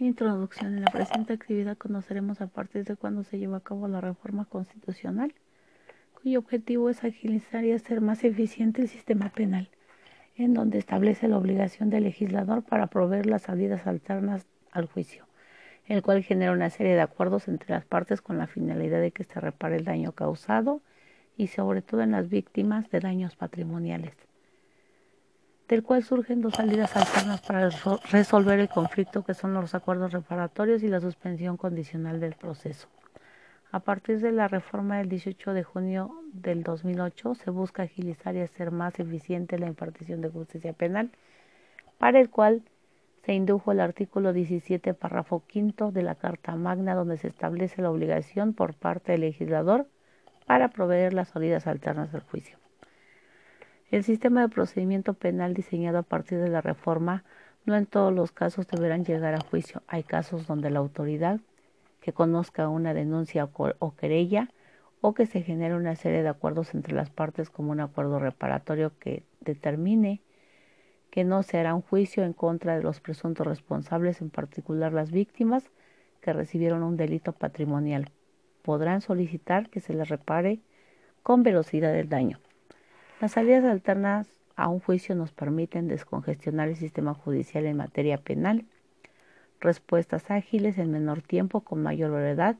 Introducción. En la presente actividad conoceremos a partir de cuándo se llevó a cabo la reforma constitucional, cuyo objetivo es agilizar y hacer más eficiente el sistema penal, en donde establece la obligación del legislador para proveer las salidas alternas al juicio, el cual genera una serie de acuerdos entre las partes con la finalidad de que se repare el daño causado y sobre todo en las víctimas de daños patrimoniales del cual surgen dos salidas alternas para resolver el conflicto que son los acuerdos reparatorios y la suspensión condicional del proceso. A partir de la reforma del 18 de junio del 2008 se busca agilizar y hacer más eficiente la impartición de justicia penal, para el cual se indujo el artículo 17, párrafo quinto de la Carta Magna, donde se establece la obligación por parte del legislador para proveer las salidas alternas del juicio. El sistema de procedimiento penal diseñado a partir de la reforma no en todos los casos deberán llegar a juicio. Hay casos donde la autoridad que conozca una denuncia o querella o que se genere una serie de acuerdos entre las partes como un acuerdo reparatorio que determine que no se hará un juicio en contra de los presuntos responsables, en particular las víctimas que recibieron un delito patrimonial. Podrán solicitar que se les repare con velocidad el daño. Las salidas alternas a un juicio nos permiten descongestionar el sistema judicial en materia penal, respuestas ágiles en menor tiempo, con mayor brevedad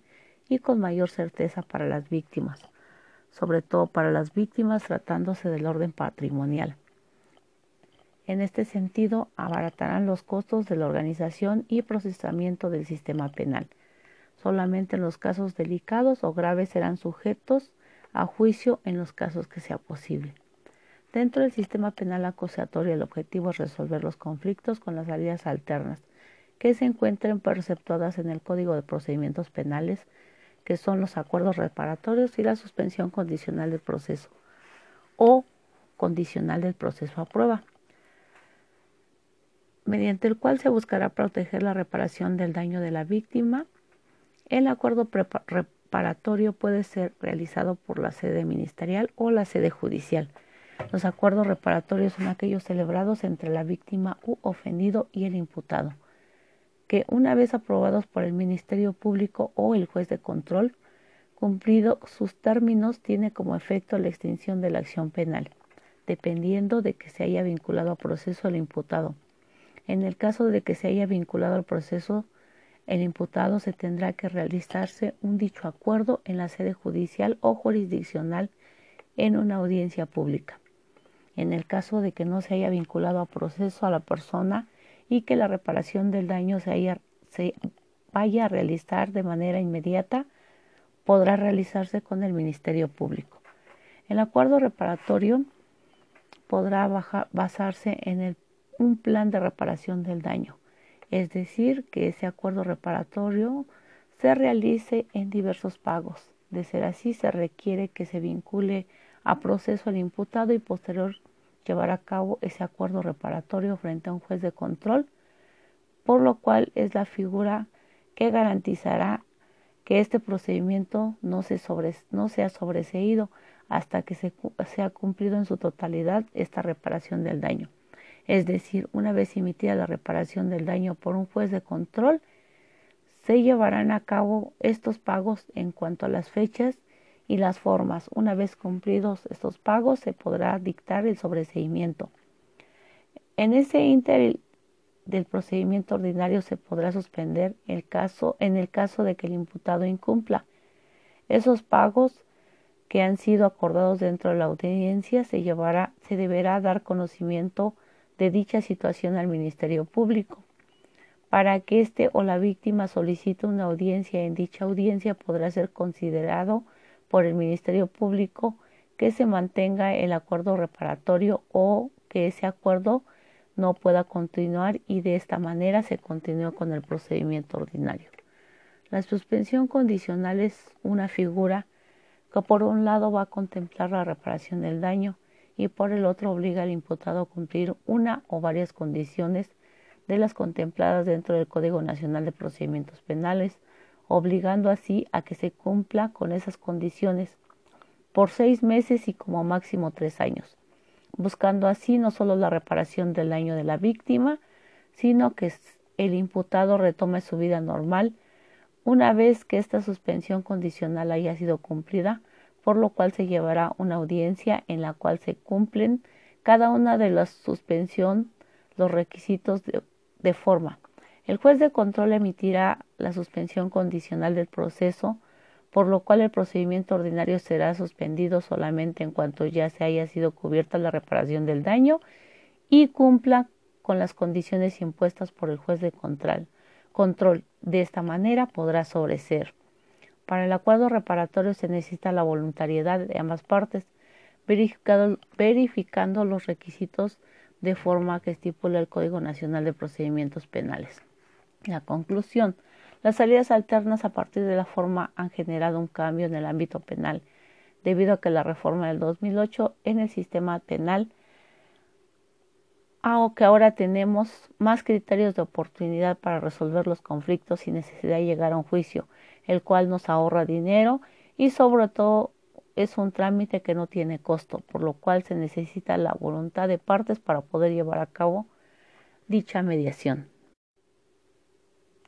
y con mayor certeza para las víctimas, sobre todo para las víctimas tratándose del orden patrimonial. En este sentido, abaratarán los costos de la organización y procesamiento del sistema penal. Solamente en los casos delicados o graves serán sujetos a juicio en los casos que sea posible. Dentro del sistema penal acusatorio, el objetivo es resolver los conflictos con las salidas alternas que se encuentren perceptuadas en el Código de Procedimientos Penales, que son los acuerdos reparatorios y la suspensión condicional del proceso o condicional del proceso a prueba, mediante el cual se buscará proteger la reparación del daño de la víctima. El acuerdo reparatorio puede ser realizado por la sede ministerial o la sede judicial los acuerdos reparatorios son aquellos celebrados entre la víctima u ofendido y el imputado, que una vez aprobados por el Ministerio Público o el juez de control, cumplido sus términos, tiene como efecto la extinción de la acción penal, dependiendo de que se haya vinculado al proceso el imputado. En el caso de que se haya vinculado al proceso el imputado, se tendrá que realizarse un dicho acuerdo en la sede judicial o jurisdiccional en una audiencia pública en el caso de que no se haya vinculado a proceso a la persona y que la reparación del daño se, vaya a realizar de manera inmediata, podrá realizarse con el Ministerio Público. El acuerdo reparatorio podrá basarse en un plan de reparación del daño, es decir, que ese acuerdo reparatorio se realice en diversos pagos. De ser así, se requiere que se vincule a proceso al imputado y posterior llevar a cabo ese acuerdo reparatorio frente a un juez de control, por lo cual es la figura que garantizará que este procedimiento no, se no sea sobreseído hasta que se sea cumplido en su totalidad esta reparación del daño. Es decir, una vez emitida la reparación del daño por un juez de control, se llevarán a cabo estos pagos en cuanto a las fechas y las formas. Una vez cumplidos estos pagos, se podrá dictar el sobreseimiento. En ese inter del procedimiento ordinario se podrá suspender el caso en el caso de que el imputado incumpla. Esos pagos que han sido acordados dentro de la audiencia se llevará, se deberá dar conocimiento de dicha situación al Ministerio Público. Para que éste o la víctima solicite una audiencia, en dicha audiencia podrá ser considerado por el Ministerio Público que se mantenga el acuerdo reparatorio o que ese acuerdo no pueda continuar y de esta manera se continúe con el procedimiento ordinario. La suspensión condicional es una figura que por un lado va a contemplar la reparación del daño y por el otro obliga al imputado a cumplir una o varias condiciones de las contempladas dentro del Código Nacional de Procedimientos Penales obligando así a que se cumpla con esas condiciones por seis meses y como máximo tres años, buscando así no solo la reparación del daño de la víctima, sino que el imputado retome su vida normal una vez que esta suspensión condicional haya sido cumplida, por lo cual se llevará una audiencia en la cual se cumplen cada una de las suspensión los requisitos de, de forma. El juez de control emitirá la suspensión condicional del proceso, por lo cual el procedimiento ordinario será suspendido solamente en cuanto ya se haya sido cubierta la reparación del daño y cumpla con las condiciones impuestas por el juez de control. control. De esta manera podrá sobreser. Para el acuerdo reparatorio se necesita la voluntariedad de ambas partes, verificando los requisitos de forma que estipula el Código Nacional de Procedimientos Penales. La conclusión. Las salidas alternas a partir de la forma han generado un cambio en el ámbito penal, debido a que la reforma del 2008 en el sistema penal aunque ahora tenemos más criterios de oportunidad para resolver los conflictos sin necesidad de llegar a un juicio, el cual nos ahorra dinero y sobre todo es un trámite que no tiene costo, por lo cual se necesita la voluntad de partes para poder llevar a cabo dicha mediación.